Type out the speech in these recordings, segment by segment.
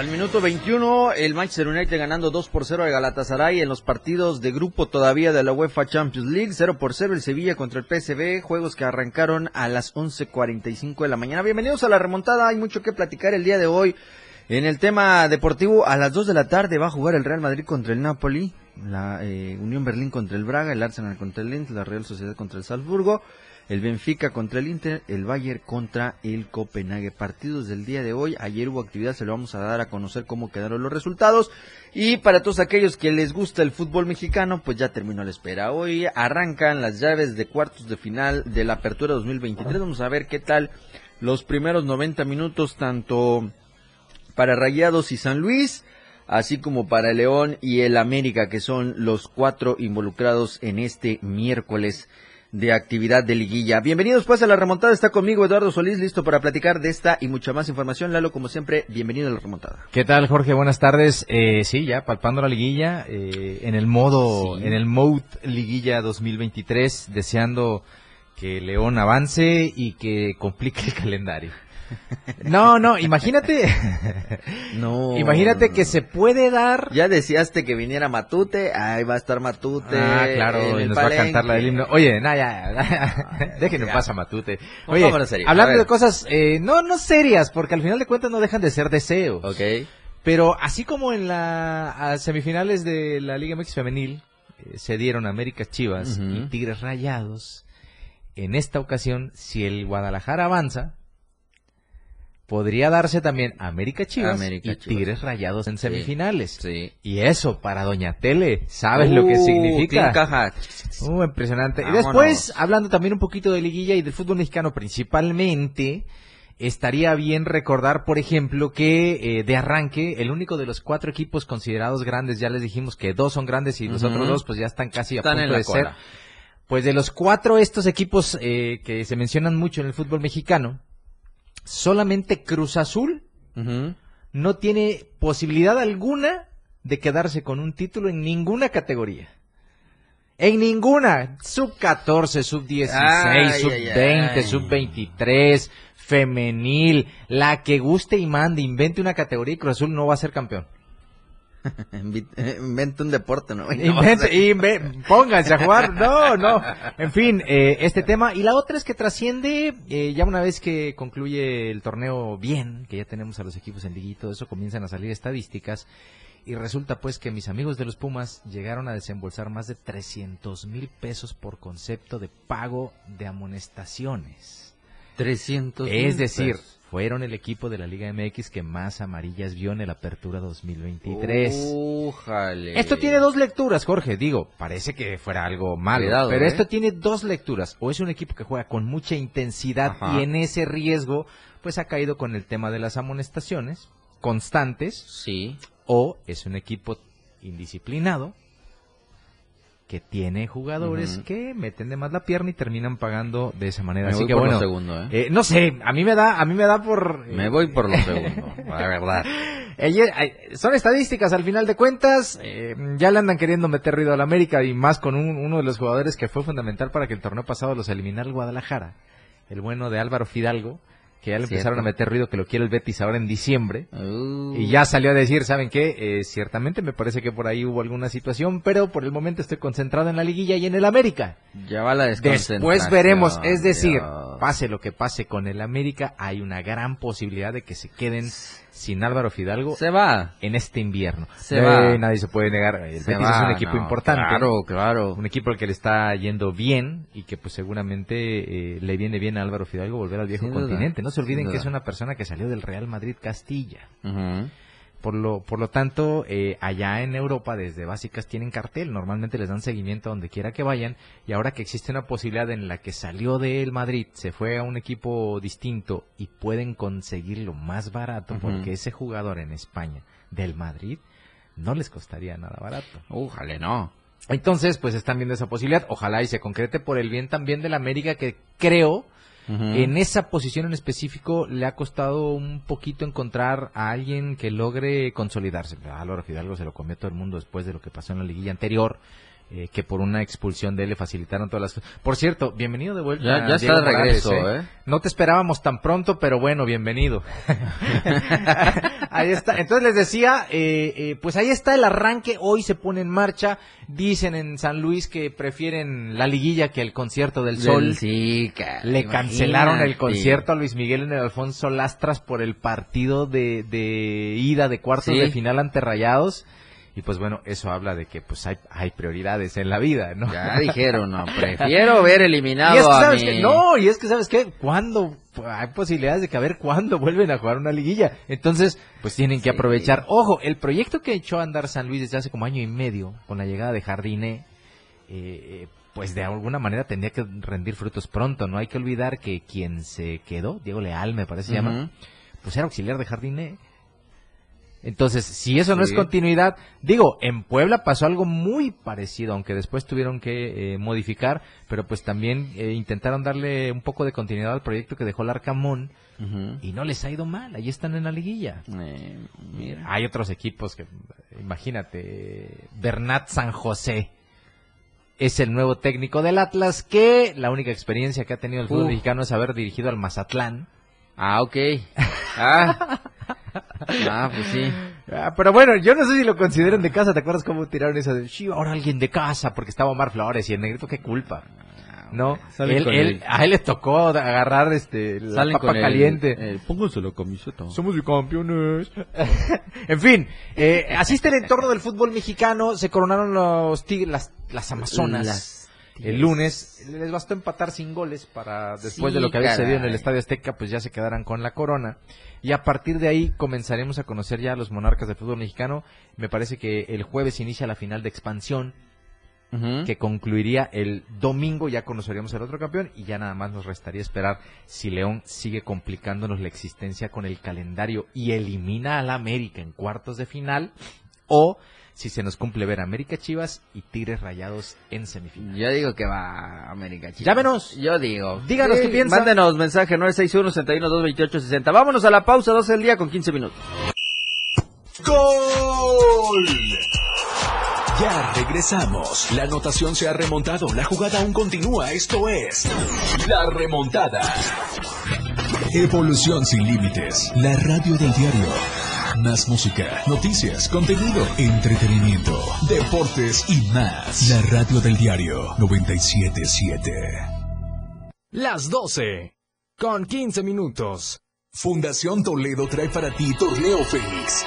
Hasta el minuto 21, el Manchester United ganando 2 por 0 a Galatasaray en los partidos de grupo todavía de la UEFA Champions League. 0 por 0 el Sevilla contra el PSV, juegos que arrancaron a las 11.45 de la mañana. Bienvenidos a la remontada, hay mucho que platicar el día de hoy. En el tema deportivo, a las 2 de la tarde va a jugar el Real Madrid contra el Napoli, la eh, Unión Berlín contra el Braga, el Arsenal contra el Linz, la Real Sociedad contra el Salzburgo el Benfica contra el Inter, el Bayern contra el Copenhague. Partidos del día de hoy, ayer hubo actividad, se lo vamos a dar a conocer cómo quedaron los resultados. Y para todos aquellos que les gusta el fútbol mexicano, pues ya terminó la espera. Hoy arrancan las llaves de cuartos de final de la Apertura 2023. Vamos a ver qué tal los primeros 90 minutos, tanto para Rayados y San Luis así como para León y el América, que son los cuatro involucrados en este miércoles de actividad de liguilla. Bienvenidos pues a la remontada, está conmigo Eduardo Solís, listo para platicar de esta y mucha más información. Lalo, como siempre, bienvenido a la remontada. ¿Qué tal Jorge? Buenas tardes. Eh, sí, ya palpando la liguilla, eh, en el modo, en el mode liguilla 2023, deseando que León avance y que complique el calendario. No, no, imagínate. No. Imagínate que se puede dar. Ya decíaste que viniera Matute, ahí va a estar Matute. Ah, claro, y nos va a cantar la del himno. Oye, no, ya, ya. déjenme pasar Matute. Oye, hablando de cosas, eh, no, no serias, porque al final de cuentas no dejan de ser deseos. Ok. Pero así como en las semifinales de la Liga MX Femenil eh, se dieron América Chivas y Tigres Rayados, en esta ocasión, si el Guadalajara avanza, podría darse también América Chivas y Tigres Rayados en semifinales. Sí, Y eso para Doña Tele, ¿sabes lo que uh, significa? Caja. Uh, impresionante. Y después, hablando también un poquito de liguilla y del fútbol mexicano principalmente, estaría bien recordar, por ejemplo, que eh, de arranque, el único de los cuatro equipos considerados grandes, ya les dijimos que dos son grandes y los otros dos pues ya están casi a punto de ser. Pues de los cuatro estos equipos eh, que se mencionan mucho en el fútbol mexicano, solamente Cruz Azul no tiene posibilidad alguna de quedarse con un título en ninguna categoría. En ninguna. Sub 14, sub 16, sub 20, sub 23, femenil, la que guste y mande, invente una categoría y Cruz Azul no va a ser campeón. Invente un deporte, ¿no? Invente, pónganse a jugar. No, no. En fin, eh, este tema. Y la otra es que trasciende, eh, ya una vez que concluye el torneo bien, que ya tenemos a los equipos en todo eso, comienzan a salir estadísticas. Y resulta pues que mis amigos de los Pumas llegaron a desembolsar más de 300 mil pesos por concepto de pago de amonestaciones. 300 Es decir, fueron el equipo de la Liga MX que más amarillas vio en el Apertura 2023. Esto tiene dos lecturas, Jorge. Digo, parece que fuera algo malo, pero ¿eh? esto tiene dos lecturas. O es un equipo que juega con mucha intensidad y en ese riesgo, pues ha caído con el tema de las amonestaciones constantes. Sí. O es un equipo indisciplinado que tiene jugadores que meten de más la pierna y terminan pagando de esa manera. Me Así voy que por bueno, lo segundo, ¿eh? ¿eh? no sé, a mí me da, a mí me da por. Me voy por lo segundo, la verdad. son estadísticas al final de cuentas. Eh, ya le andan queriendo meter ruido a la América y más con uno de los jugadores que fue fundamental para que el torneo pasado los eliminara el Guadalajara, el bueno de Álvaro Fidalgo que ya le empezaron a meter ruido que lo quiere el Betis ahora en diciembre. Uh. Y ya salió a decir, ¿saben qué? Eh, ciertamente me parece que por ahí hubo alguna situación, pero por el momento estoy concentrado en la liguilla y en el América. Ya va la Después veremos, es decir, pase lo que pase con el América, hay una gran posibilidad de que se queden sin Álvaro Fidalgo. Se va. En este invierno. Se va. Nadie se puede negar. El Betis es un equipo importante. Claro, claro. Un equipo al que le está yendo bien y que pues seguramente eh, le viene bien a Álvaro Fidalgo volver al viejo continente. No se olviden que es una persona que salió del Real Madrid Castilla. Por lo, por lo tanto, eh, allá en Europa, desde básicas tienen cartel, normalmente les dan seguimiento a donde quiera que vayan, y ahora que existe una posibilidad en la que salió del Madrid, se fue a un equipo distinto y pueden conseguirlo más barato, porque ese jugador en España del Madrid no les costaría nada barato. Ojalá no. Entonces, pues están viendo esa posibilidad. Ojalá y se concrete por el bien también de la América, que creo en esa posición en específico le ha costado un poquito encontrar a alguien que logre consolidarse. A Laura Fidalgo se lo comió todo el mundo después de lo que pasó en la liguilla anterior. Eh, que por una expulsión de él le facilitaron todas las cosas. Por cierto, bienvenido de vuelta. Ya, ya está de regreso, ¿eh? ¿eh? No te esperábamos tan pronto, pero bueno, bienvenido. ahí está. Entonces les decía, eh, eh, pues ahí está el arranque. Hoy se pone en marcha. Dicen en San Luis que prefieren la liguilla que el concierto del Sol. Sí, Le cancelaron el concierto a Luis Miguel en el Alfonso Lastras por el partido de, de ida de cuartos de final ante Rayados. Y pues bueno, eso habla de que pues hay, hay prioridades en la vida, ¿no? Ya dijeron, no, prefiero ver eliminado y no, y es que sabes qué, ¿cuándo? Hay posibilidades de que a ver cuándo vuelven a jugar una liguilla. Entonces, pues tienen que aprovechar. Ojo, el proyecto que echó a andar San Luis desde hace como año y medio, con la llegada de Jardine, eh, pues de alguna manera tendría que rendir frutos pronto. No hay que olvidar que quien se quedó, Diego Leal me parece se llama, pues era auxiliar de Jardine entonces, si eso no es continuidad, digo, en Puebla pasó algo muy parecido, aunque después tuvieron que eh, modificar, pero pues también eh, intentaron darle un poco de continuidad al proyecto que dejó el Arcamón y no les ha ido mal, ahí están en la liguilla. Eh, mira. Hay otros equipos que, imagínate, Bernat San José es el nuevo técnico del Atlas, que la única experiencia que ha tenido el fútbol mexicano es haber dirigido al Mazatlán. Ah, ok. Ah. Ah, pues sí. Ah, pero bueno, yo no sé si lo consideran de casa. ¿Te acuerdas cómo tiraron eso de, sí, ahora alguien de casa? Porque estaba Omar Flores y el negrito, qué culpa. No, él, a él le tocó agarrar este la papa caliente. El, pónganse la camiseta. Somos campeones. en fin, eh, asiste el entorno del fútbol mexicano. Se coronaron los las, las Amazonas el lunes. Les bastó empatar sin goles para después de lo que había sucedido en el Estadio Azteca, pues ya se quedarán con la corona. Y a partir de ahí comenzaremos a conocer ya a los monarcas del fútbol mexicano. Me parece que el jueves inicia la final de expansión, que concluiría el domingo. Ya conoceríamos al otro campeón y ya nada más nos restaría esperar si León sigue complicándonos la existencia con el calendario y elimina al América en cuartos de final o si se nos cumple ver América Chivas y Tigres Rayados en semifinal. Yo digo que va América Chivas. Llámenos. Yo digo. Díganos qué piensan. Mándenos mensaje 961-61-228-60. Vámonos a la pausa, 12 del día con 15 minutos. ¡Gol! Ya regresamos. La anotación se ha remontado. La jugada aún continúa. Esto es La Remontada. Evolución sin límites. La radio del diario. Más música, noticias, contenido, entretenimiento, deportes y más. La radio del diario 977. Las 12. Con 15 minutos. Fundación Toledo trae para ti Torneo Fénix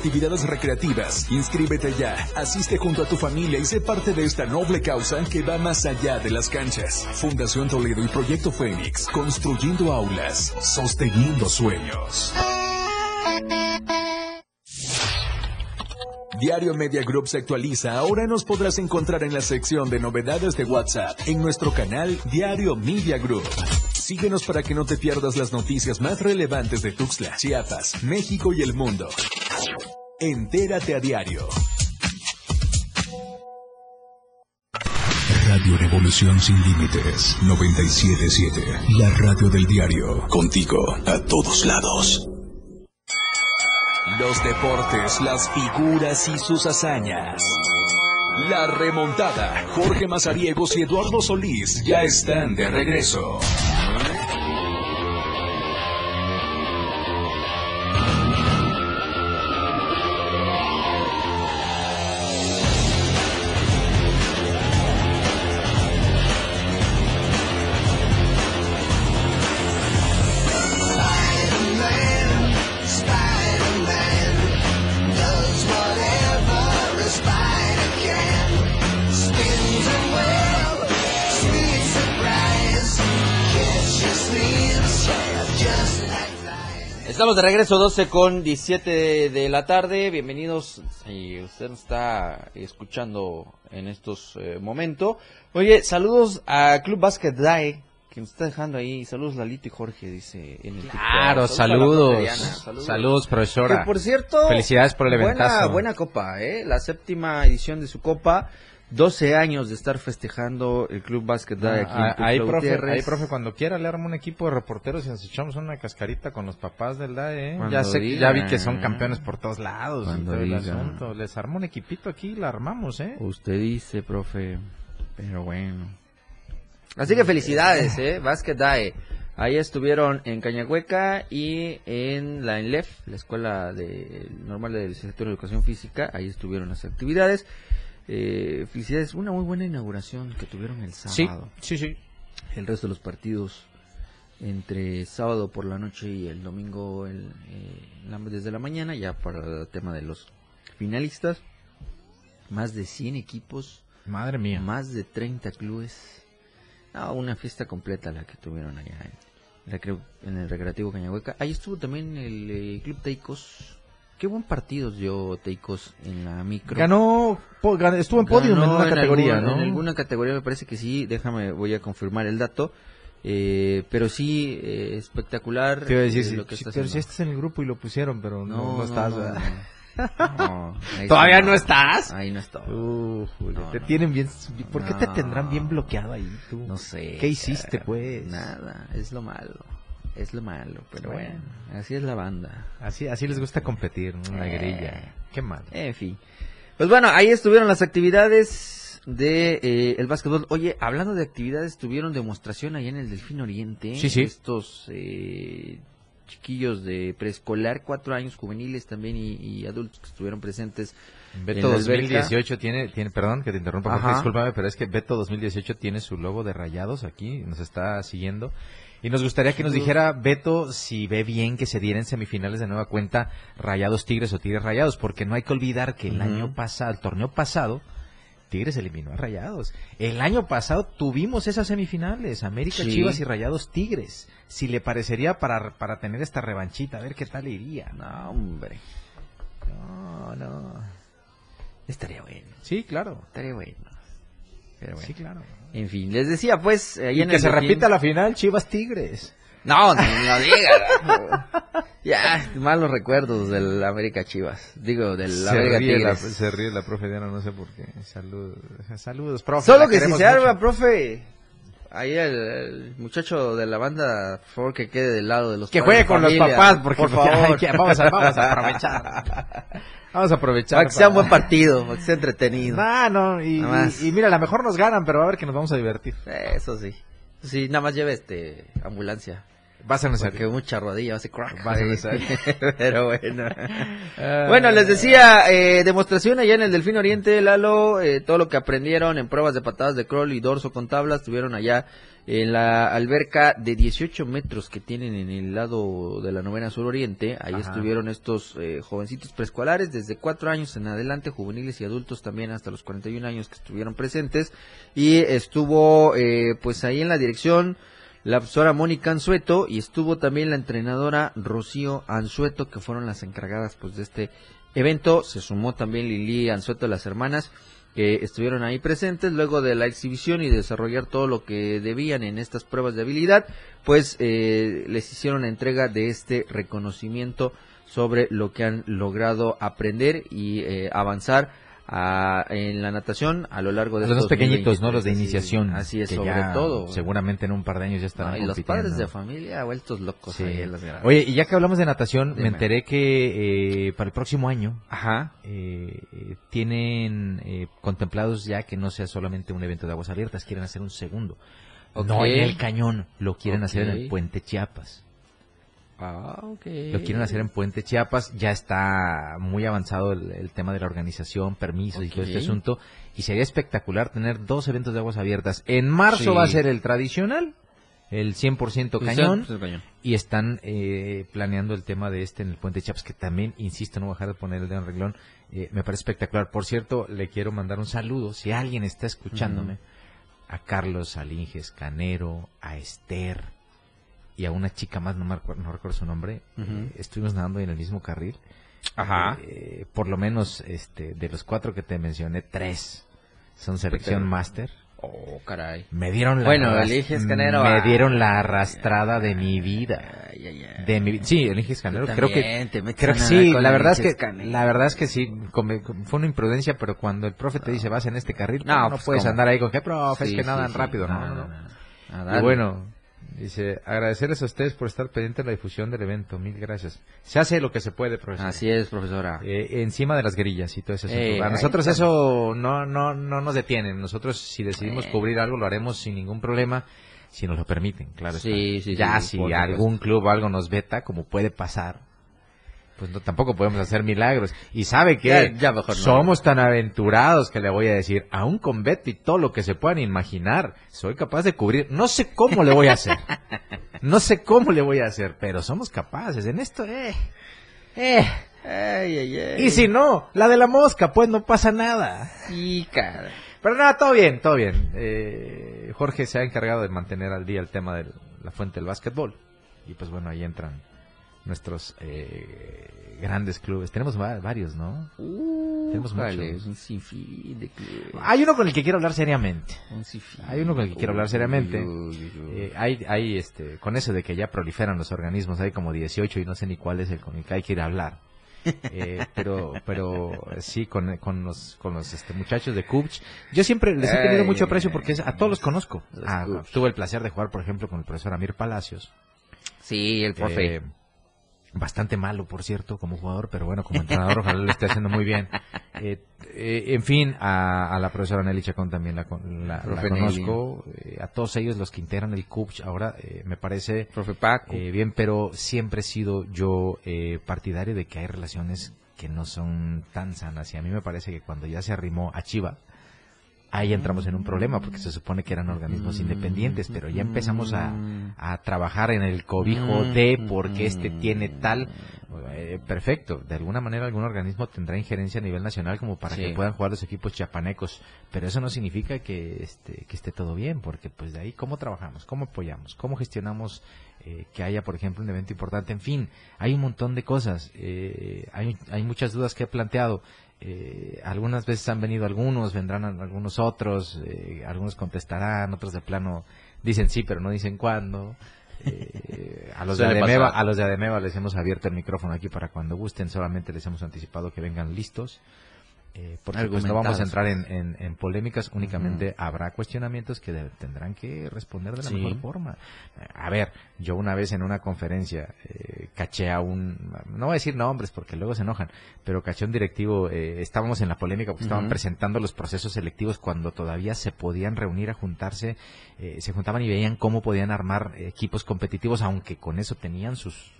actividades recreativas. Inscríbete ya, asiste junto a tu familia y sé parte de esta noble causa que va más allá de las canchas. Fundación Toledo y Proyecto Fénix, construyendo aulas, sosteniendo sueños. Diario Media Group se actualiza. Ahora nos podrás encontrar en la sección de novedades de WhatsApp en nuestro canal Diario Media Group. Síguenos para que no te pierdas las noticias más relevantes de Tuxtla, Chiapas, México y el mundo. Entérate a diario. Radio Revolución Sin Límites 977. La radio del diario. Contigo a todos lados. Los deportes, las figuras y sus hazañas. La remontada. Jorge Mazariegos y Eduardo Solís ya están de regreso. Estamos de regreso 12 con 17 de la tarde. Bienvenidos. Si usted nos está escuchando en estos eh, momentos. Oye, saludos a Club Basket Dae que nos está dejando ahí. Saludos Lalito y Jorge, dice en el Claro, saludos. Saludos. profesora. Que por cierto, felicidades por el eventazo. Buena, buena copa, ¿eh? La séptima edición de su copa. 12 años de estar festejando el Club Básquet de aquí ah, ahí, profe, ahí, profe, cuando quiera le armo un equipo de reporteros y nos echamos una cascarita con los papás del DAE. ¿eh? Ya, sé, ya vi que son campeones por todos lados Les armo un equipito aquí y la armamos, ¿eh? Usted dice, profe. Pero bueno. Así que felicidades, ¿eh? Básquet DAE. Ahí estuvieron en Cañahueca y en la ENLEF, la Escuela de, Normal de Licenciatura de Educación Física. Ahí estuvieron las actividades. Eh, felicidades, una muy buena inauguración que tuvieron el sábado. Sí, sí, El resto de los partidos entre sábado por la noche y el domingo el, eh, desde la mañana, ya para el tema de los finalistas. Más de 100 equipos. Madre mía. Más de 30 clubes. una fiesta completa la que tuvieron allá en, en el Recreativo Cañahueca. Ahí estuvo también el eh, Club Teicos Qué buen partido dio Teicos en la micro. Ganó, estuvo en podio en alguna categoría, ¿no? En alguna categoría me parece que sí, déjame, voy a confirmar el dato. Eh, pero sí, eh, espectacular. Te decir, lo que pero si estás en el grupo y lo pusieron, pero no, no, estás. ¿Todavía no estás? Ahí no estoy. te tienen bien. ¿Por qué te tendrán bien bloqueado ahí tú? No sé. ¿Qué hiciste, pues? Nada, es lo malo es lo malo, pero bueno, así es la banda. Así, así les gusta competir, una eh, grilla. Qué mal. En fin. Pues bueno, ahí estuvieron las actividades de eh, el básquetbol. Oye, hablando de actividades, tuvieron demostración allá en el Delfín Oriente. Sí, sí. Estos eh, chiquillos de preescolar, cuatro años, juveniles también y, adultos que estuvieron presentes. Beto 2018 tiene, tiene, perdón que te interrumpa, discúlpame, pero es que Beto 2018 tiene su logo de rayados aquí, nos está siguiendo. Y nos gustaría que nos dijera, Beto, si ve bien que se dieran semifinales de nueva cuenta Rayados Tigres o Tigres Rayados, porque no hay que olvidar que el año pasado, el torneo pasado, Tigres eliminó a Rayados. El año pasado tuvimos esas semifinales, América Chivas y Rayados Tigres. Si le parecería para, para tener esta revanchita, a ver qué tal iría. No, hombre. No, no. Estaría bueno. Sí, claro. Estaría bueno. Pero bueno. Sí, claro. En fin, les decía pues... Ahí en que se repita la final Chivas Tigres. No, ni lo digas. ya, malos recuerdos del América Chivas. Digo, del América Tigres. se ríe la profe Diana, no sé por qué. Saludos, saludos profe. Solo que si se arma, profe, ahí el, muchacho de la banda, por favor, que quede del lado de los Que juegue con los papás, porque, por favor. vamos, a, vamos a aprovechar. Vamos a aprovechar. Para que sea un buen partido, para que sea entretenido. Ah, no, y, mira, a lo mejor nos ganan, pero va a ver que nos vamos a divertir. Eso sí. Sí, nada más lleve este ambulancia. Va a. Porque mucha rodilla va a crack. Va a necesario. pero bueno. bueno, les decía, eh, demostración allá en el Delfín Oriente, Lalo, eh, todo lo que aprendieron en pruebas de patadas de crawl y dorso con tablas, tuvieron allá en la alberca de 18 metros que tienen en el lado de la novena sur oriente. Ahí estuvieron estos eh, jovencitos preescolares desde 4 años en adelante, juveniles y adultos también hasta los 41 años que estuvieron presentes. Y estuvo eh, pues ahí en la dirección la profesora Mónica Anzueto y estuvo también la entrenadora Rocío Anzueto que fueron las encargadas pues de este evento. Se sumó también Lili Anzueto, las hermanas que estuvieron ahí presentes luego de la exhibición y desarrollar todo lo que debían en estas pruebas de habilidad, pues eh, les hicieron entrega de este reconocimiento sobre lo que han logrado aprender y eh, avanzar en la natación a lo largo de los pequeñitos, ¿no? Los de iniciación. Así, es, sobre todo. Seguramente en un par de años ya estarán y los padres de familia vueltos locos Oye, y ya que hablamos de natación, me enteré que eh, para el próximo año Ajá. Eh, tienen eh, contemplados ya que no sea solamente un evento de aguas abiertas, quieren hacer un segundo. No en el cañón, lo quieren hacer en el puente Chiapas. Ah, Lo quieren hacer en Puente Chiapas, ya está muy avanzado el, tema de la organización, permisos y todo este asunto, y sería espectacular tener dos eventos de aguas abiertas. En marzo va a ser el tradicional, el 100% cañón, y están eh, planeando el tema de este en el Puente Chiapas, que también, insisto, no voy a dejar de poner el dedo en reglón, eh, me parece espectacular. Por cierto, le quiero mandar un saludo, si alguien está escuchándome, a Carlos Alinges Canero, a Esther, y a una chica más, no, me recuerdo, no recuerdo su nombre, eh, estuvimos nadando en el mismo carril. Ajá. Eh, por lo menos este, de los cuatro que te mencioné, tres son selección máster. Oh, caray. Me dieron la bueno, eliges Canero. Me dieron la arrastrada de mi vida. De mi, sí, eliges Canero. Creo que, creo que sí. La verdad es que, la verdad es que sí. fue una imprudencia, pero cuando el profe te dice vas en este carril, no, no pues, puedes andar ahí con que profe, es que nadan rápido, no, no, no. Y bueno, Dice, agradecerles a ustedes por estar pendiente de la difusión del evento. Mil gracias. Se hace lo que se puede, profesor. Así es, profesora. Eh, encima de las grillas y todo eso. a nosotros eso no, no, no nos detiene. Nosotros si decidimos eh. cubrir algo lo haremos sin ningún problema. Si nos lo permiten, claro. Sí, sí, ya si algún club o algo nos veta, como puede pasar, pues no, tampoco podemos hacer milagros. Y sabe que somos tan aventurados que le voy a decir, aún con Beto y todo lo que se puedan imaginar, soy capaz de cubrir. No sé cómo le voy a hacer. No sé cómo le voy a hacer, pero somos capaces. En esto, eh. Eh. Y si no, la de la mosca, pues no pasa nada. Sí, cara. Pero nada, todo bien, todo bien. Eh, Jorge se ha encargado de mantener al día el tema de la fuente del básquetbol. Y pues bueno, ahí entran nuestros eh, grandes clubes. Tenemos varios, ¿no? Uh, Tenemos muchos. Un sinfín de clubes. Hay uno con el que quiero hablar seriamente. Hay uno con el que quiero hablar seriamente. Eh, hay, hay, este, con eso de que ya proliferan los organismos, hay como 18 y no sé ni cuál es el con el que hay que ir a hablar. Eh, pero pero sí con, con los con los este, muchachos de Cubch yo siempre les he tenido mucho aprecio porque a todos los conozco ah, tuve el placer de jugar por ejemplo con el profesor Amir Palacios sí el profe bastante malo, por cierto, como jugador, pero bueno, como entrenador ojalá lo esté haciendo muy bien. Eh, eh, en fin, a, la profesora Nelly Chacón también la, conozco, eh, a todos ellos los que integran el CUPCH ahora me parece Profe Paco. bien, pero siempre he sido yo partidario de que hay relaciones que no son tan sanas y a mí me parece que cuando ya se arrimó a Chiva, ahí entramos en un problema porque se supone que eran organismos independientes, pero ya empezamos a, trabajar en el cobijo de porque este tiene tal. Eh, perfecto, de alguna manera algún organismo tendrá injerencia a nivel nacional como para que puedan jugar los equipos chiapanecos, pero eso no significa que, este, que esté todo bien, porque pues de ahí cómo trabajamos, cómo apoyamos, cómo gestionamos eh, que haya, por ejemplo, un evento importante. En fin, hay un montón de cosas. Eh, hay, hay muchas dudas que he planteado. Eh, algunas veces han venido algunos, vendrán algunos otros, eh, algunos contestarán, otros de plano dicen sí, pero no dicen cuándo. Eh, a los de Ademeva, a los de Ademeva les hemos abierto el micrófono aquí para cuando gusten, solamente les hemos anticipado que vengan listos. Eh, porque pues no vamos a entrar en, polémicas, únicamente habrá cuestionamientos que tendrán que responder de la mejor forma. A ver, yo una vez en una conferencia eh, caché a un, no voy a decir nombres porque luego se enojan, pero caché a un directivo, eh, estábamos en la polémica porque estaban presentando los procesos selectivos cuando todavía se podían reunir a juntarse, eh, se juntaban y veían cómo podían armar equipos competitivos, aunque con eso tenían sus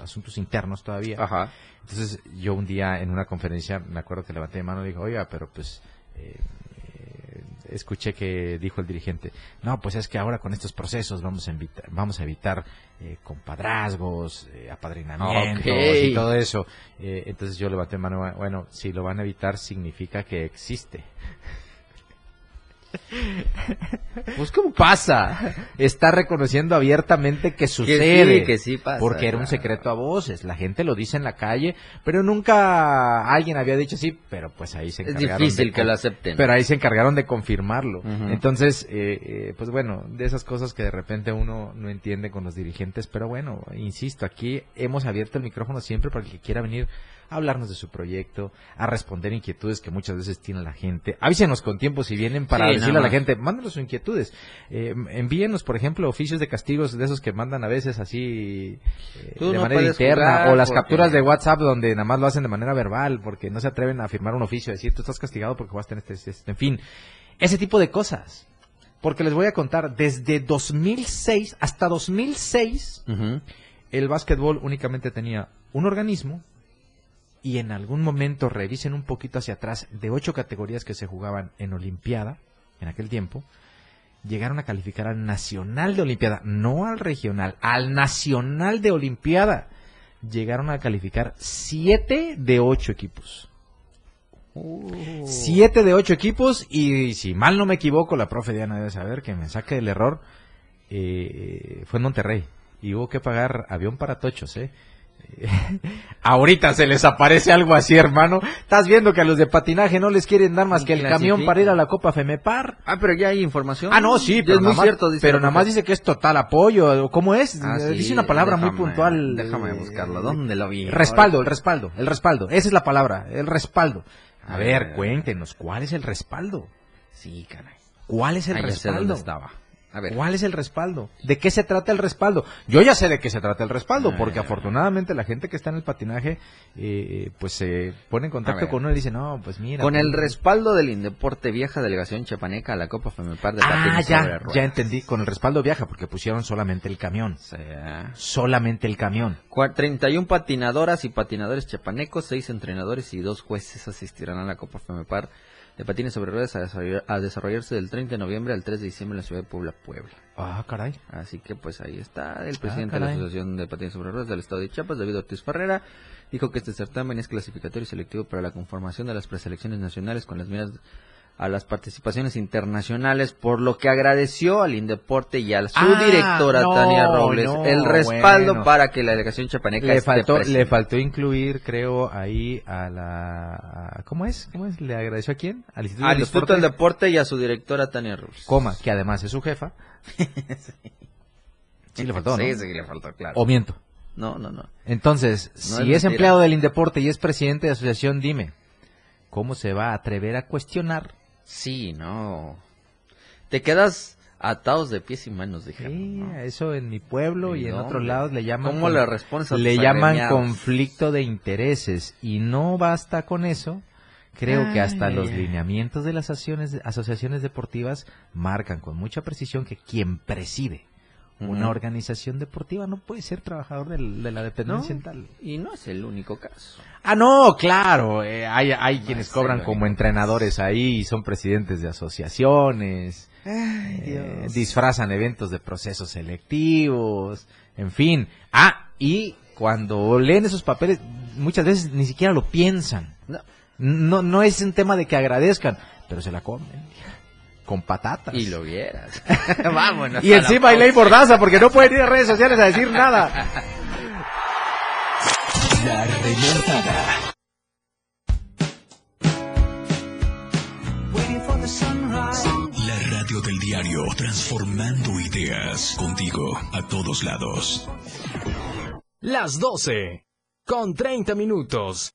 asuntos internos todavía. Ajá. Entonces yo un día en una conferencia me acuerdo que levanté mi mano y dijo, oiga, pero pues eh, eh, escuché que dijo el dirigente, no, pues es que ahora con estos procesos vamos a, evitar, vamos a evitar eh, compadrazgos, eh, apadrinamientos y todo eso. entonces yo levanté mano, bueno, si lo van a evitar significa que existe. Pues ¿cómo pasa? Está reconociendo abiertamente que sucede. Que sí, pasa. Porque era un secreto a voces. La gente lo dice en la calle, pero nunca alguien había dicho así, pero pues ahí se encargaron. Es difícil que lo acepten. Pero ahí se encargaron de confirmarlo. Entonces, eh, eh, pues bueno, de esas cosas que de repente uno no entiende con los dirigentes, pero bueno, insisto, aquí hemos abierto el micrófono siempre para el que quiera venir a hablarnos de su proyecto, a responder inquietudes que muchas veces tiene la gente. Avísenos con tiempo si vienen para decirle a la gente, mándenos sus inquietudes. Eh, envíenos, por ejemplo, oficios de castigos de esos que mandan a veces así eh, de manera interna o las capturas de WhatsApp donde nada más lo hacen de manera verbal porque no se atreven a firmar un oficio, decir tú estás castigado porque vas a tener este, este, este". en fin, ese tipo de cosas. Porque les voy a contar, desde 2006 hasta 2006, el básquetbol únicamente tenía un organismo y en algún momento revisen un poquito hacia atrás de ocho categorías que se jugaban en Olimpiada, en aquel tiempo, llegaron a calificar al Nacional de Olimpiada, no al regional, al Nacional de Olimpiada. Llegaron a calificar siete de ocho equipos. Oh. Siete de ocho equipos y si mal no me equivoco, la profe Diana debe saber que me saque del error, eh, fue en Monterrey. y hubo que pagar avión para tochos, ¿eh? Ahorita se les aparece algo así, hermano. Estás viendo que a los de patinaje no les quieren dar más que el camión para ir a la Copa Femepar. Ah, pero ya hay información. Ah, no, sí, pero, es muy cierto, pero nada más dice que es total apoyo. ¿Cómo es? Ah, dice una palabra muy puntual. Déjame buscarla. ¿Dónde lo vi? Respaldo, el respaldo, el respaldo. Esa es la palabra, el respaldo. A, ver, cuéntenos, ¿cuál es el respaldo? Sí, caray. ¿Cuál es el respaldo? estaba. A ver. ¿Cuál es el respaldo? ¿De qué se trata el respaldo? Yo ya sé de qué se trata el respaldo, porque afortunadamente la gente que está en el patinaje, eh, pues se pone en contacto con uno y dice, no, pues mira. Con el pues, respaldo del Indeporte Viaja Delegación Chapaneca a la Copa Femepar de Ah, ya, ya entendí. Con el respaldo viaja, porque pusieron solamente el camión. Solamente el camión. 31 patinadoras y patinadores chapanecos, 6 entrenadores y 2 jueces asistirán a la Copa Femepar de patines sobre ruedas a, desarrollarse del 30 de noviembre al 3 de diciembre en la ciudad de Puebla, Puebla. Ah, caray. Así que pues ahí está el ah, presidente de la Asociación de Patines sobre Ruedas del Estado de Chiapas, David Ortiz Ferrera, dijo que este certamen es clasificatorio y selectivo para la conformación de las preselecciones nacionales con las miras a las participaciones internacionales, por lo que agradeció al Indeporte y a su ah, directora Tania Robles el respaldo para que la delegación chapaneca le faltó le faltó incluir creo ahí a la ¿cómo es? ¿cómo es? le agradeció a quién? al Instituto, del, Deporte? y a su directora Tania Robles coma que además es su jefa sí. le faltó ¿no? sí sí le faltó claro o miento no no no entonces si es, empleado del Indeporte y es presidente de asociación dime cómo se va a atrever a cuestionar Sí, no. Te quedas atados de pies y manos, dije. Sí, eso en mi pueblo y, en otros lados le llaman. ¿Cómo le Le llaman conflicto de intereses y no basta con eso. Creo que hasta los lineamientos de las asociaciones deportivas marcan con mucha precisión que quien preside una organización deportiva no puede ser trabajador de la dependencia tal. Y no es el único caso. Ah, no, claro. Eh, hay hay quienes cobran como entrenadores ahí y son presidentes de asociaciones. Eh, disfrazan eventos de procesos selectivos. En fin. Ah, y cuando leen esos papeles, muchas veces ni siquiera lo piensan. No, no es un tema de que agradezcan, pero se la comen con patatas. Y lo vieras. Vámonos. Y encima hay ley bordaza porque no pueden ir a redes sociales a decir nada. La remontada. La radio del diario, transformando ideas contigo a todos lados. Las 12, con 30 minutos.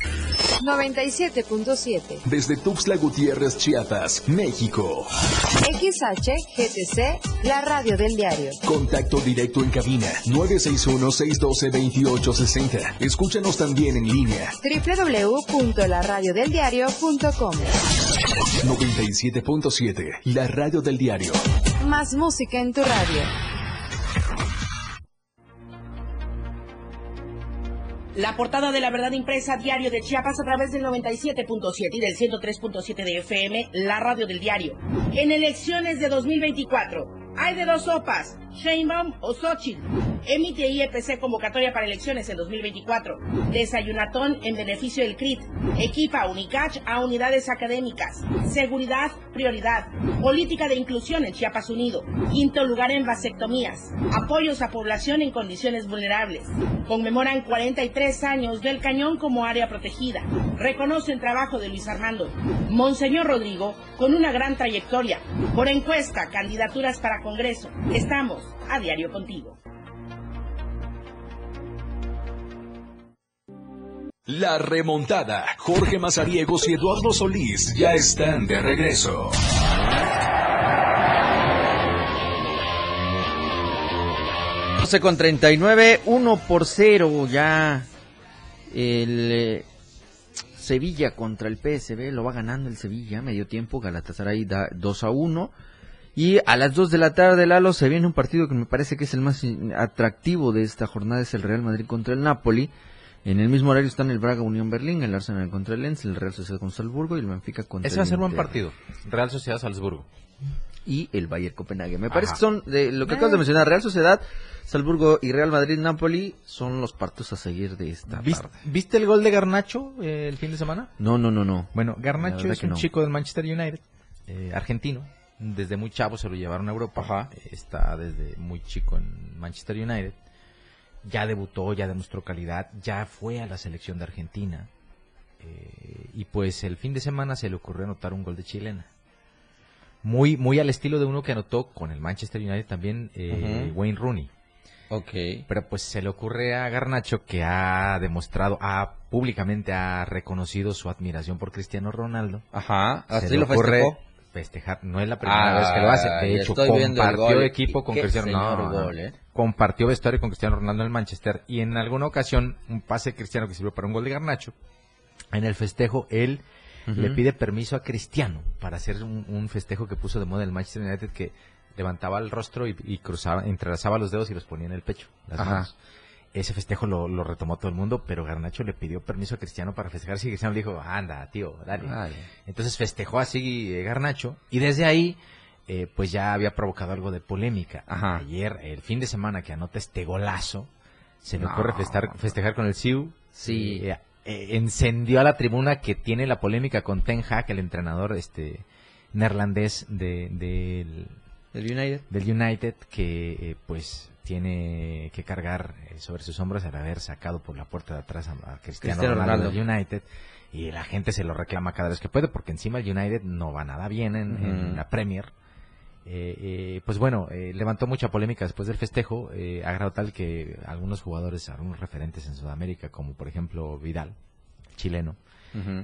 97.7. Desde Tuxtla Gutiérrez, Chiapas, México. XHGTC, la radio del diario. Contacto directo en cabina 961-612-2860. Escúchanos también en línea. www.laradiodeldiario.com 97.7, la radio del diario. Más música en tu radio. La portada de la verdad impresa diario de Chiapas a través del 97.7 y del 103.7 de FM, la radio del diario. En elecciones de 2024, hay de dos sopas, Sheinbaum o Xochitl. Emite IEPC convocatoria para elecciones en 2024. Desayunatón en beneficio del CRIT. Equipa Unicach a unidades académicas. Seguridad, prioridad. Política de inclusión en Chiapas Unido. Quinto lugar en vasectomías. Apoyos a población en condiciones vulnerables. Conmemoran 43 años del cañón como área protegida. Reconocen trabajo de Luis Armando. Monseñor Rodrigo, con una gran trayectoria. Por encuesta, candidaturas para Congreso. Estamos a diario contigo. La remontada. Jorge Mazariegos y Eduardo Solís ya están de regreso. con 39, 1 por 0 ya. El eh, Sevilla contra el PSB lo va ganando el Sevilla, medio tiempo. Galatasaray da 2 a 1. Y a las 2 de la tarde, Lalo, se viene un partido que me parece que es el más atractivo de esta jornada, es el Real Madrid contra el Napoli. En el mismo horario están el Braga Unión Berlín, el Arsenal contra el Lens, el Real Sociedad con Salzburgo y el Benfica contra Ese va a ser buen partido. Real Sociedad Salzburgo. Y el Bayern Copenhague. Me parece que son, de lo que acabas de mencionar, Real Sociedad, Salzburgo y Real Madrid-Napoli son los partidos a seguir de esta ¿Vis- tarde. ¿Viste el gol de Garnacho eh, el fin de semana? No, no, no, no. Bueno, Garnacho es un no. chico del Manchester United, eh, argentino. Desde muy chavo se lo llevaron a Europa. Eh, Está desde muy chico en Manchester United. Ya debutó, ya demostró calidad, ya fue a la selección de Argentina. Eh, y pues el fin de semana se le ocurrió anotar un gol de chilena. Muy, muy al estilo de uno que anotó con el Manchester United también eh. Wayne Rooney. Ok. Pero pues se le ocurre a Garnacho que ha demostrado, ha públicamente ha reconocido su admiración por Cristiano Ronaldo. Ajá, Se así le lo ocurre festejó. Festejar, no es la primera Ah, vez que lo hace. De hecho, compartió equipo con Cristiano no, gol, ¿eh? Compartió vestuario con Cristiano Ronaldo en el Manchester y en alguna ocasión un pase cristiano que sirvió para un gol de Garnacho. En el festejo él le pide permiso a Cristiano para hacer un, un festejo que puso de moda el Manchester United que levantaba el rostro y, y cruzaba, entrelazaba los dedos y los ponía en el pecho. las Ajá. manos. Ese festejo lo, lo retomó todo el mundo, pero Garnacho le pidió permiso a Cristiano para festejar. Y Cristiano le dijo, anda, tío, dale. Entonces festejó así eh, Garnacho y desde ahí eh, pues ya había provocado algo de polémica. Ajá. Ayer, el fin de semana que anota este golazo, se le No. ocurre festejar, festejar con el Siu. Sí. Eh, eh, encendió a la tribuna que tiene la polémica con Ten Hag, el entrenador este neerlandés de, del, Del United, que eh, pues tiene que cargar eh, sobre sus hombros el haber sacado por la puerta de atrás a, Cristiano, Cristiano Ronaldo, Ronaldo. del United. Y la gente se lo reclama cada vez que puede porque encima el United no va nada bien en, la Premier. Eh, eh, pues bueno, eh, levantó mucha polémica después del festejo, a grado tal que algunos jugadores, algunos referentes en Sudamérica, como por ejemplo Vidal, chileno,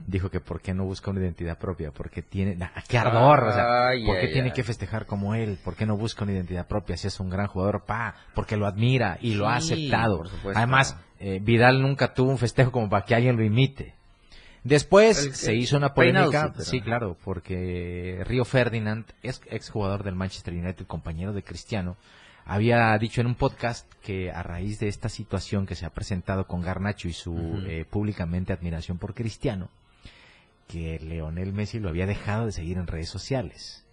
Dijo que por qué no busca una identidad propia, porque tiene, nah, qué ardor, o sea, Ay, por qué ay, tiene que festejar como él, por qué no busca una identidad propia, si es un gran jugador, pa, porque lo admira y lo ha aceptado. Además, eh, Vidal nunca tuvo un festejo como para que alguien lo imite. Después El- se hizo una polémica, sí, claro, porque Río Ferdinand, es exjugador del Manchester United, compañero de Cristiano, había dicho en un podcast que a raíz de esta situación que se ha presentado con Garnacho y su eh, públicamente admiración por Cristiano, que Leonel Messi lo había dejado de seguir en redes sociales.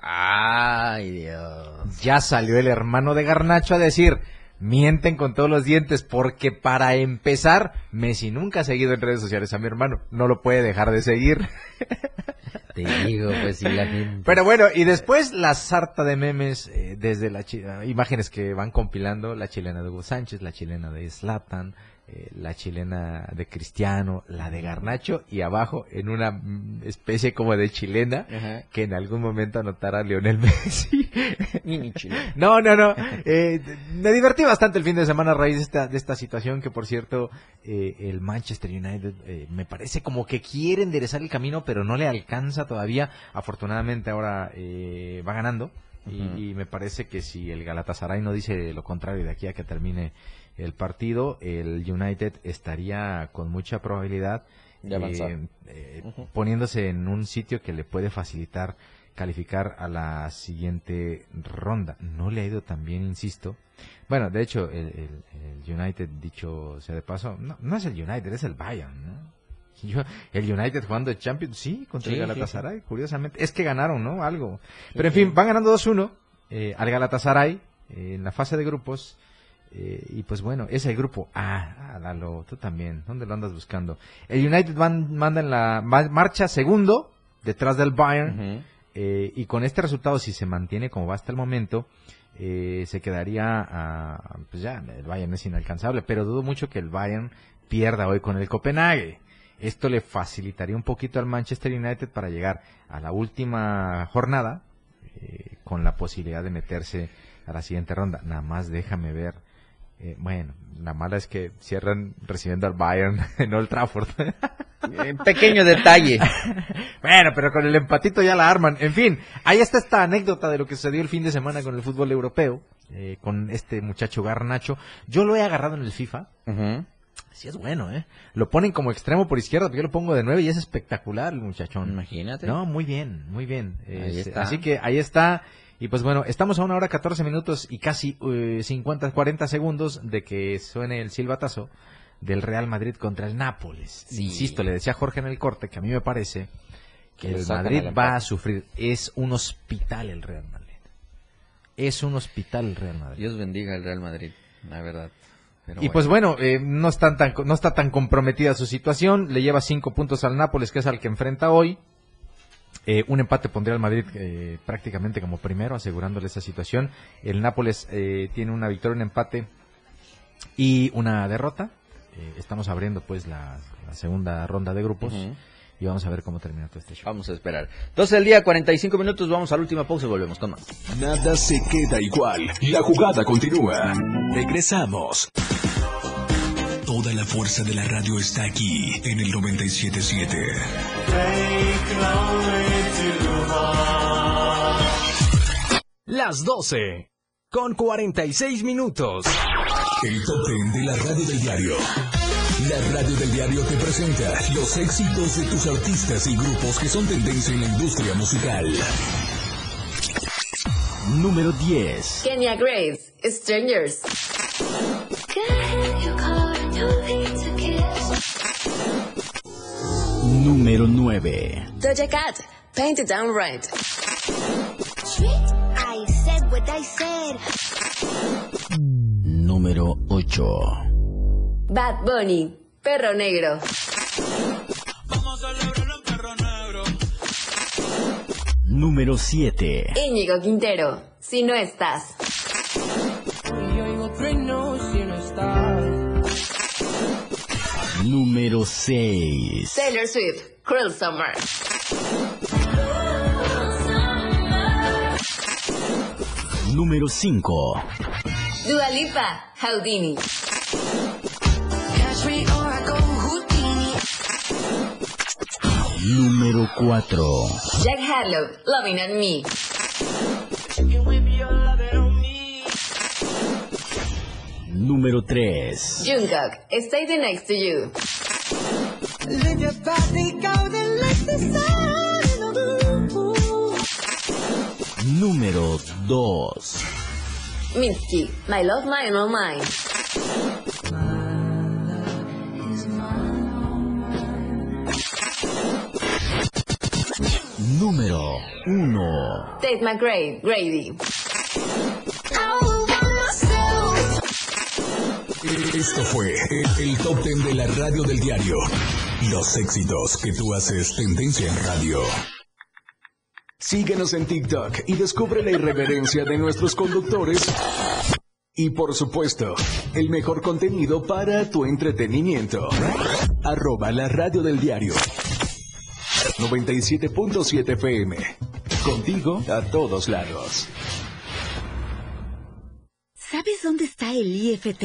Ay, Dios. Ya salió el hermano de Garnacho a decir, mienten con todos los dientes, porque para empezar, Messi nunca ha seguido en redes sociales a mi hermano, no lo puede dejar de seguir. Te digo, pues sí, la gente. Pero bueno, y después la sarta de memes, eh, desde la chi- ah, imágenes que van compilando, la chilena de Hugo Sánchez, la chilena de Slatan, eh, la chilena de Cristiano, la de Garnacho, y abajo en una mm, especie como de chilena, Ajá. que en algún momento anotará Lionel Messi. Mini chile. No, no, no. Eh, me divertí bastante el fin de semana a raíz de esta, de esta situación que, por cierto, eh, el Manchester United eh, me parece como que quiere enderezar el camino, pero no le alcanza todavía. Afortunadamente ahora eh, va ganando. y- y, me parece que si el Galatasaray no dice lo contrario de aquí a que termine el partido, el United estaría con mucha probabilidad De eh, eh, poniéndose en un sitio que le puede facilitar calificar a la siguiente ronda. No le ha ido tan bien, insisto. Bueno, de hecho, el, el- el United, dicho sea de paso, no, no es el United, es el Bayern, ¿no? Yo- el United jugando Champions, sí, contra Sí, el sí, Galatasaray, curiosamente. Es que ganaron, ¿no? Algo. Pero en fin, van ganando 2-1 eh, al Galatasaray eh, en la fase de grupos. Eh, y pues bueno, es el grupo A. Ah, Lalo, tú también. ¿Dónde lo andas buscando? El United van, manda en la ma- marcha segundo, detrás del Bayern. Eh, y con este resultado, si se mantiene como va hasta el momento, eh, se quedaría a, pues ya, el Bayern es inalcanzable, pero dudo mucho que el Bayern pierda hoy con el Copenhague. Esto le facilitaría un poquito al Manchester United para llegar a la última jornada eh, con la posibilidad de meterse a la siguiente ronda. Nada más déjame ver. Eh, bueno, la mala es que cierran recibiendo al Bayern en Old Trafford. Eh, Pequeño detalle. Bueno, pero con el empatito ya la arman. En fin, ahí está esta anécdota de lo que sucedió el fin de semana con el fútbol europeo, eh, con este muchacho Garnacho. Yo lo he agarrado en el FIFA. Ujú. Sí es bueno, ¿eh? Lo ponen como extremo por izquierda, pero yo lo pongo de nueve y es espectacular el muchachón. Imagínate. No, muy bien, muy bien. Ahí Este, está. Así que ahí está. Y pues bueno, estamos a una hora 14 minutos y casi eh, 50, 40 segundos de que suene el silbatazo del Real Madrid contra el Nápoles. Insisto, le decía Jorge en el corte que a mí me parece que el Madrid va a sufrir. Es un hospital el Real Madrid. Es un hospital el Real Madrid. Dios bendiga el Real Madrid, la verdad. y pues bueno, eh, no, están tan, no está tan comprometida su situación. Le lleva cinco puntos al Nápoles, que es al que enfrenta hoy. Eh, un empate pondría al Madrid eh, prácticamente como primero, asegurándole esa situación. El Nápoles tiene una victoria, un empate y una derrota. estamos abriendo pues la, segunda ronda de grupos y vamos a ver cómo termina todo este show. Vamos a esperar. Entonces el día 45 minutos, vamos a la última pausa y volvemos con más. Nada se queda igual. La jugada continúa. Regresamos. Toda la fuerza de la radio está aquí en el 977. Las 12 con 46 minutos. El tope de la radio del diario. La radio del diario te presenta los éxitos de tus artistas y grupos que son tendencia en la industria musical. Número 10. Kenya Graves, Strangers. Número 9. Doja Cat, Paint It Down Right. I said what I said. Número 8. Bad Bunny, Perro Negro. Vamos a celebrarlo en Perro Negro. Número 7. Íñigo Quintero, Si no estás. Número 6. Taylor Swift, Cruel Summer. Número 5. Dua Lipa, Houdini. Número 4. Jack Harlow, Loving on Me. Número 3. Jungkook, Stay the Next to You. Número 2. Mitski, My Love, Mine, All Mine. Número 1. Tate McRae, Grady. Esto fue el, el, top ten de la radio del diario. Los éxitos que tú haces tendencia en radio. Síguenos en TikTok y descubre la irreverencia de nuestros conductores. Y por supuesto, el mejor contenido para tu entretenimiento. Arroba la radio del diario. 97.7 FM. Contigo a todos lados. ¿Sabes dónde está el IFT?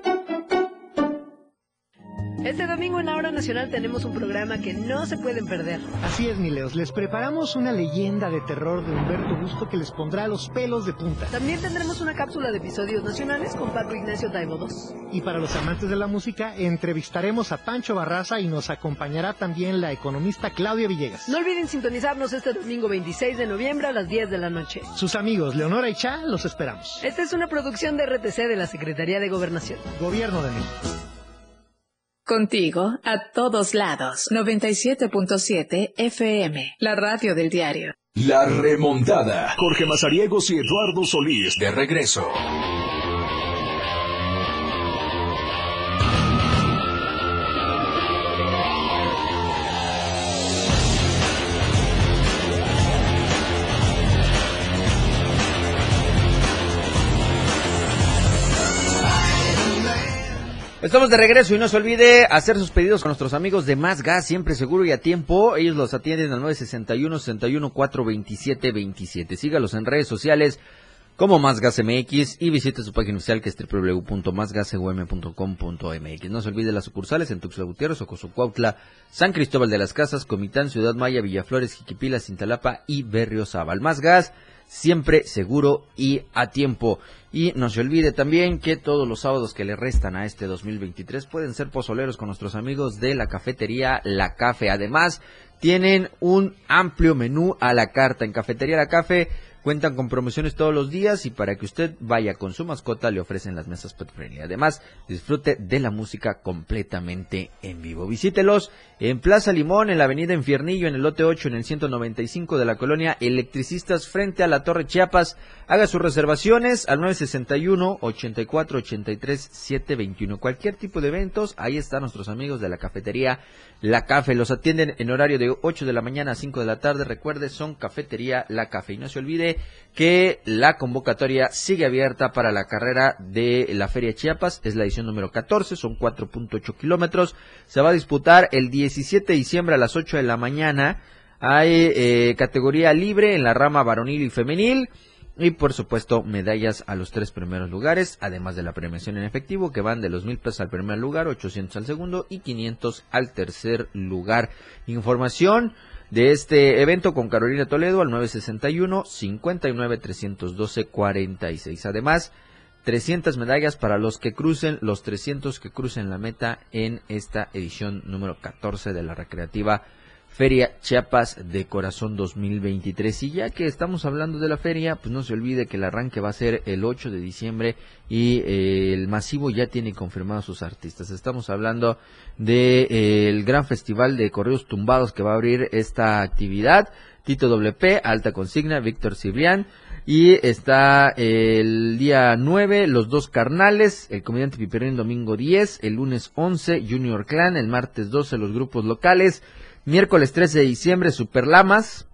Este domingo en la Hora Nacional tenemos un programa que no se pueden perder. Así es, Mileos. Les preparamos una leyenda de terror de Humberto Busto que les pondrá los pelos de punta. También tendremos una cápsula de episodios nacionales con Paco Ignacio Taibo II. Y para los amantes de la música, entrevistaremos a Pancho Barraza y nos acompañará también la economista Claudia Villegas. No olviden sintonizarnos este domingo 26 de noviembre a las 10 de la noche. Sus amigos Leonora y Cha los esperamos. Esta es una producción de RTC de la Secretaría de Gobernación. Gobierno de México. Contigo a todos lados. 97.7 FM, la radio del diario. La remontada. Jorge Mazariegos y Eduardo Solís de regreso. Estamos de regreso y no se olvide hacer sus pedidos con nuestros amigos de Más Gas, siempre seguro y a tiempo. Ellos los atienden al 961 61 427 27. Sígalos en redes sociales como Más Gas MX y visite su página oficial que es www.másgasum.com.mx. No se olvide las sucursales en Tuxtla Gutiérrez, San Cristóbal de las Casas, Comitán, Ciudad Maya, Villaflores, Jiquipila, Cintalapa y Berriozábal. Más Gas, siempre seguro y a tiempo. Y no se olvide también que todos los sábados que le restan a este 2023 pueden ser pozoleros con nuestros amigos de la cafetería La Cafe. Además, tienen un amplio menú a la carta en Cafetería La Cafe Cuentan con promociones todos los días y para que usted vaya con su mascota le ofrecen las mesas pet. Además, disfrute de la música completamente en vivo. Visítelos en Plaza Limón, en la Avenida Infiernillo, en el lote 8, en el 195 de la colonia Electricistas frente a la Torre Chiapas. Haga sus reservaciones al 961 84 83 721. Cualquier tipo de eventos, ahí están nuestros amigos de la cafetería La Cafe. Los atienden en horario de 8 de la mañana a 5 de la tarde. Recuerde, son cafetería La Cafe. Y no se olvide que la convocatoria sigue abierta para la carrera de la Feria Chiapas. Es la edición número 14, son 4.8 kilómetros. Se va a disputar el 17 de diciembre a las 8 de la mañana. Hay eh, categoría libre en la rama varonil y femenil. Y por supuesto, medallas a los tres primeros lugares, además de la premiación en efectivo, que van de los mil pesos al primer lugar, 800 al segundo y 500 al tercer lugar. Información de este evento con Carolina Toledo al 961 59 312 46. Además, 300 medallas para los que crucen, los 300 que crucen la meta en esta edición número 14 de la recreativa Feria Chiapas de Corazón 2023. Y ya que estamos hablando de la feria, pues no se olvide que el arranque va a ser el 8 de diciembre y eh, el masivo ya tiene confirmados sus artistas. Estamos hablando del de, eh, gran festival de correos tumbados que va a abrir esta actividad. Tito WP, Alta Consigna, Víctor Cibrián. Y está el día 9, los dos carnales, el comediante Piperín domingo 10, el lunes 11, Junior Clan, el martes 12, los grupos locales, Miércoles 13 de diciembre, Superlamas.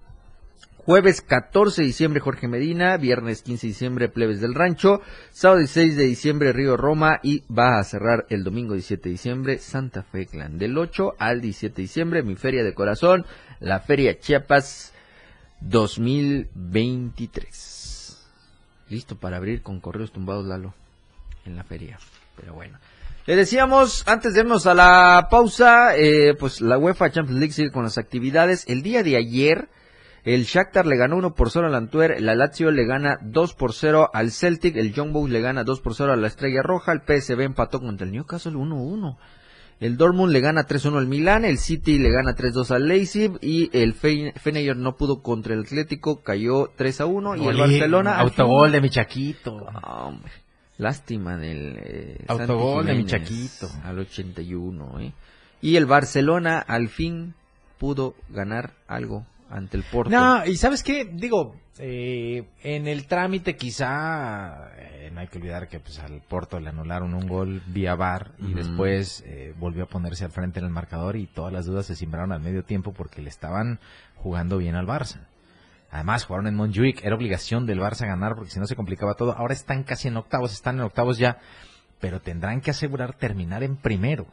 Jueves 14 de diciembre, Jorge Medina. Viernes 15 de diciembre, Plebes del Rancho. Sábado 16 de diciembre, Río Roma. Y va a cerrar el domingo 17 de diciembre, Santa Fe Clan. Del 8 al 17 de diciembre, mi Feria de Corazón, la Feria Chiapas 2023. Listo para abrir con correos tumbados, Lalo, en la feria. Pero bueno. Le decíamos, antes de irnos a la pausa, eh, pues la UEFA Champions League sigue con las actividades. El día de ayer, el Shakhtar le ganó 1 por 0 al Antwerp, la Lazio le gana 2 por 0 al Celtic, el Young Boys le gana 2 por 0 a la Estrella Roja, el PSV empató contra el Newcastle 1-1. El Dortmund le gana 3-1 al Milán, el City le gana 3-2 al Leipzig y el Feyenoord no pudo contra el Atlético, cayó 3-1 y el Barcelona... Autogol de mi chaquito. hombre. Lástima del eh, autogol de mi chaquito al 81, ¿eh? Y el Barcelona al fin pudo ganar algo ante el Porto. No, y sabes qué, digo, eh, en el trámite quizá eh, no hay que olvidar que pues al Porto le anularon un gol vía VAR y después eh, volvió a ponerse al frente en el marcador y todas las dudas se simbraron al medio tiempo porque le estaban jugando bien al Barça. Además, jugaron en Montjuic, era obligación del Barça ganar porque si no se complicaba todo. Ahora están casi en octavos, están en octavos ya, pero tendrán que asegurar terminar en primero.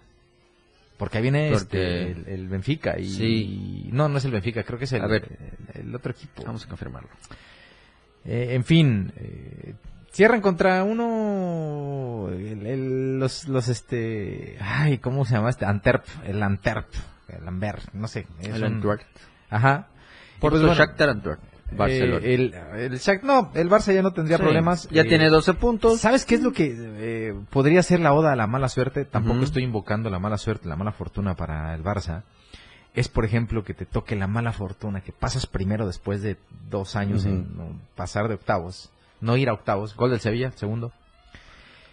Porque ahí viene este, el, Benfica y, no, no es el Benfica, creo que es el, el, otro equipo. Vamos a confirmarlo. Eh, en fin, eh, cierran contra uno los, los este, ay, ¿cómo se llama este? Antwerp, el Antwerp, el Amber, no sé. el Antwerp. Ajá. Pues, Shakhtar Barcelona. Eh, el, el no, el Barça ya no tendría problemas. Ya tiene 12 puntos. ¿Sabes qué es lo que eh, podría ser la oda a la mala suerte? Tampoco estoy invocando la mala suerte, la mala fortuna para el Barça. Es, por ejemplo, que te toque la mala fortuna, que pasas primero después de dos años en pasar de octavos. No ir a octavos. Gol del Sevilla, segundo.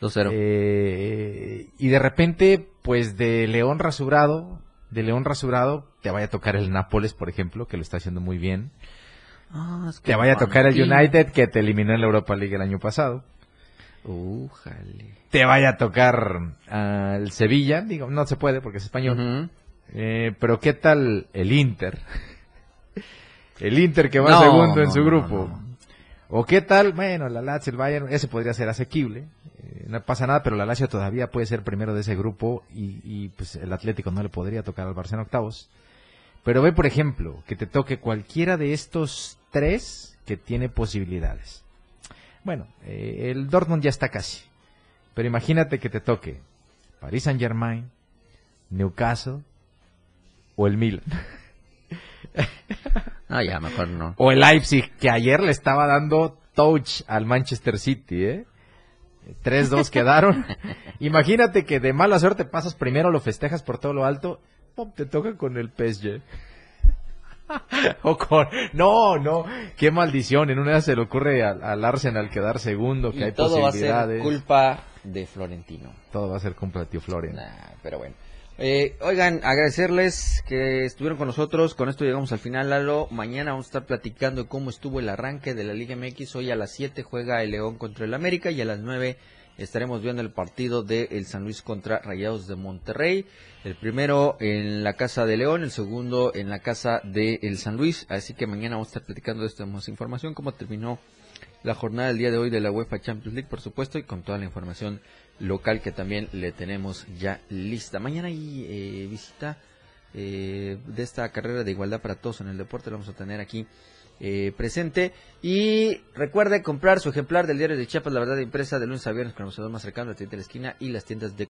2-0. Eh, y de repente, pues de León rasurado, de León rasurado, te vaya a tocar el Nápoles, por ejemplo, que lo está haciendo muy bien. Ah, es que te vaya a tocar el United, que te eliminó en la Europa League el año pasado. Te vaya a tocar al Sevilla, digo, no se puede porque es español. Eh, pero ¿qué tal el Inter? el Inter que va segundo en su grupo. ¿O qué tal? Bueno, la Lazio, el Bayern, ese podría ser asequible. Eh, no pasa nada, pero la Lazio todavía puede ser primero de ese grupo y, pues el Atlético no le podría tocar al Barcelona octavos. Pero ve, por ejemplo, que te toque cualquiera de estos tres que tiene posibilidades. Bueno, eh, el Dortmund ya está casi. Pero imagínate que te toque Paris Saint Germain, Newcastle o el Milan. Ah, ya, mejor no. O el Leipzig, que ayer le estaba dando touch al Manchester City, ¿eh? 3-2 quedaron. Imagínate que de mala suerte pasas primero, lo festejas por todo lo alto. Te toca con el PSG. o con... No, no, qué maldición. En una vez se le ocurre al, al Arsenal quedar segundo, que Y hay todo va a posibilidades. ser culpa de Florentino. Todo va a ser culpa de tío Florian. Nah, pero bueno. Eh, oigan, agradecerles que estuvieron con nosotros. Con esto llegamos al final, Lalo. Mañana vamos a estar platicando de cómo estuvo el arranque de la Liga MX. Hoy a las 7 juega el León contra el América y a las 9 estaremos viendo el partido de el San Luis contra Rayados de Monterrey. El primero en la casa de León, el segundo en la casa de el San Luis. Así que mañana vamos a estar platicando de esto más información, cómo terminó la jornada del día de hoy de la UEFA Champions League, por supuesto, y con toda la información local que también le tenemos ya lista. Mañana hay eh, visita eh, de esta carrera de igualdad para todos en el deporte, lo vamos a tener aquí eh, presente. Y recuerde comprar su ejemplar del diario de Chiapas, la verdad impresa, de lunes a viernes con el más cercano, la tienda de la esquina y las tiendas de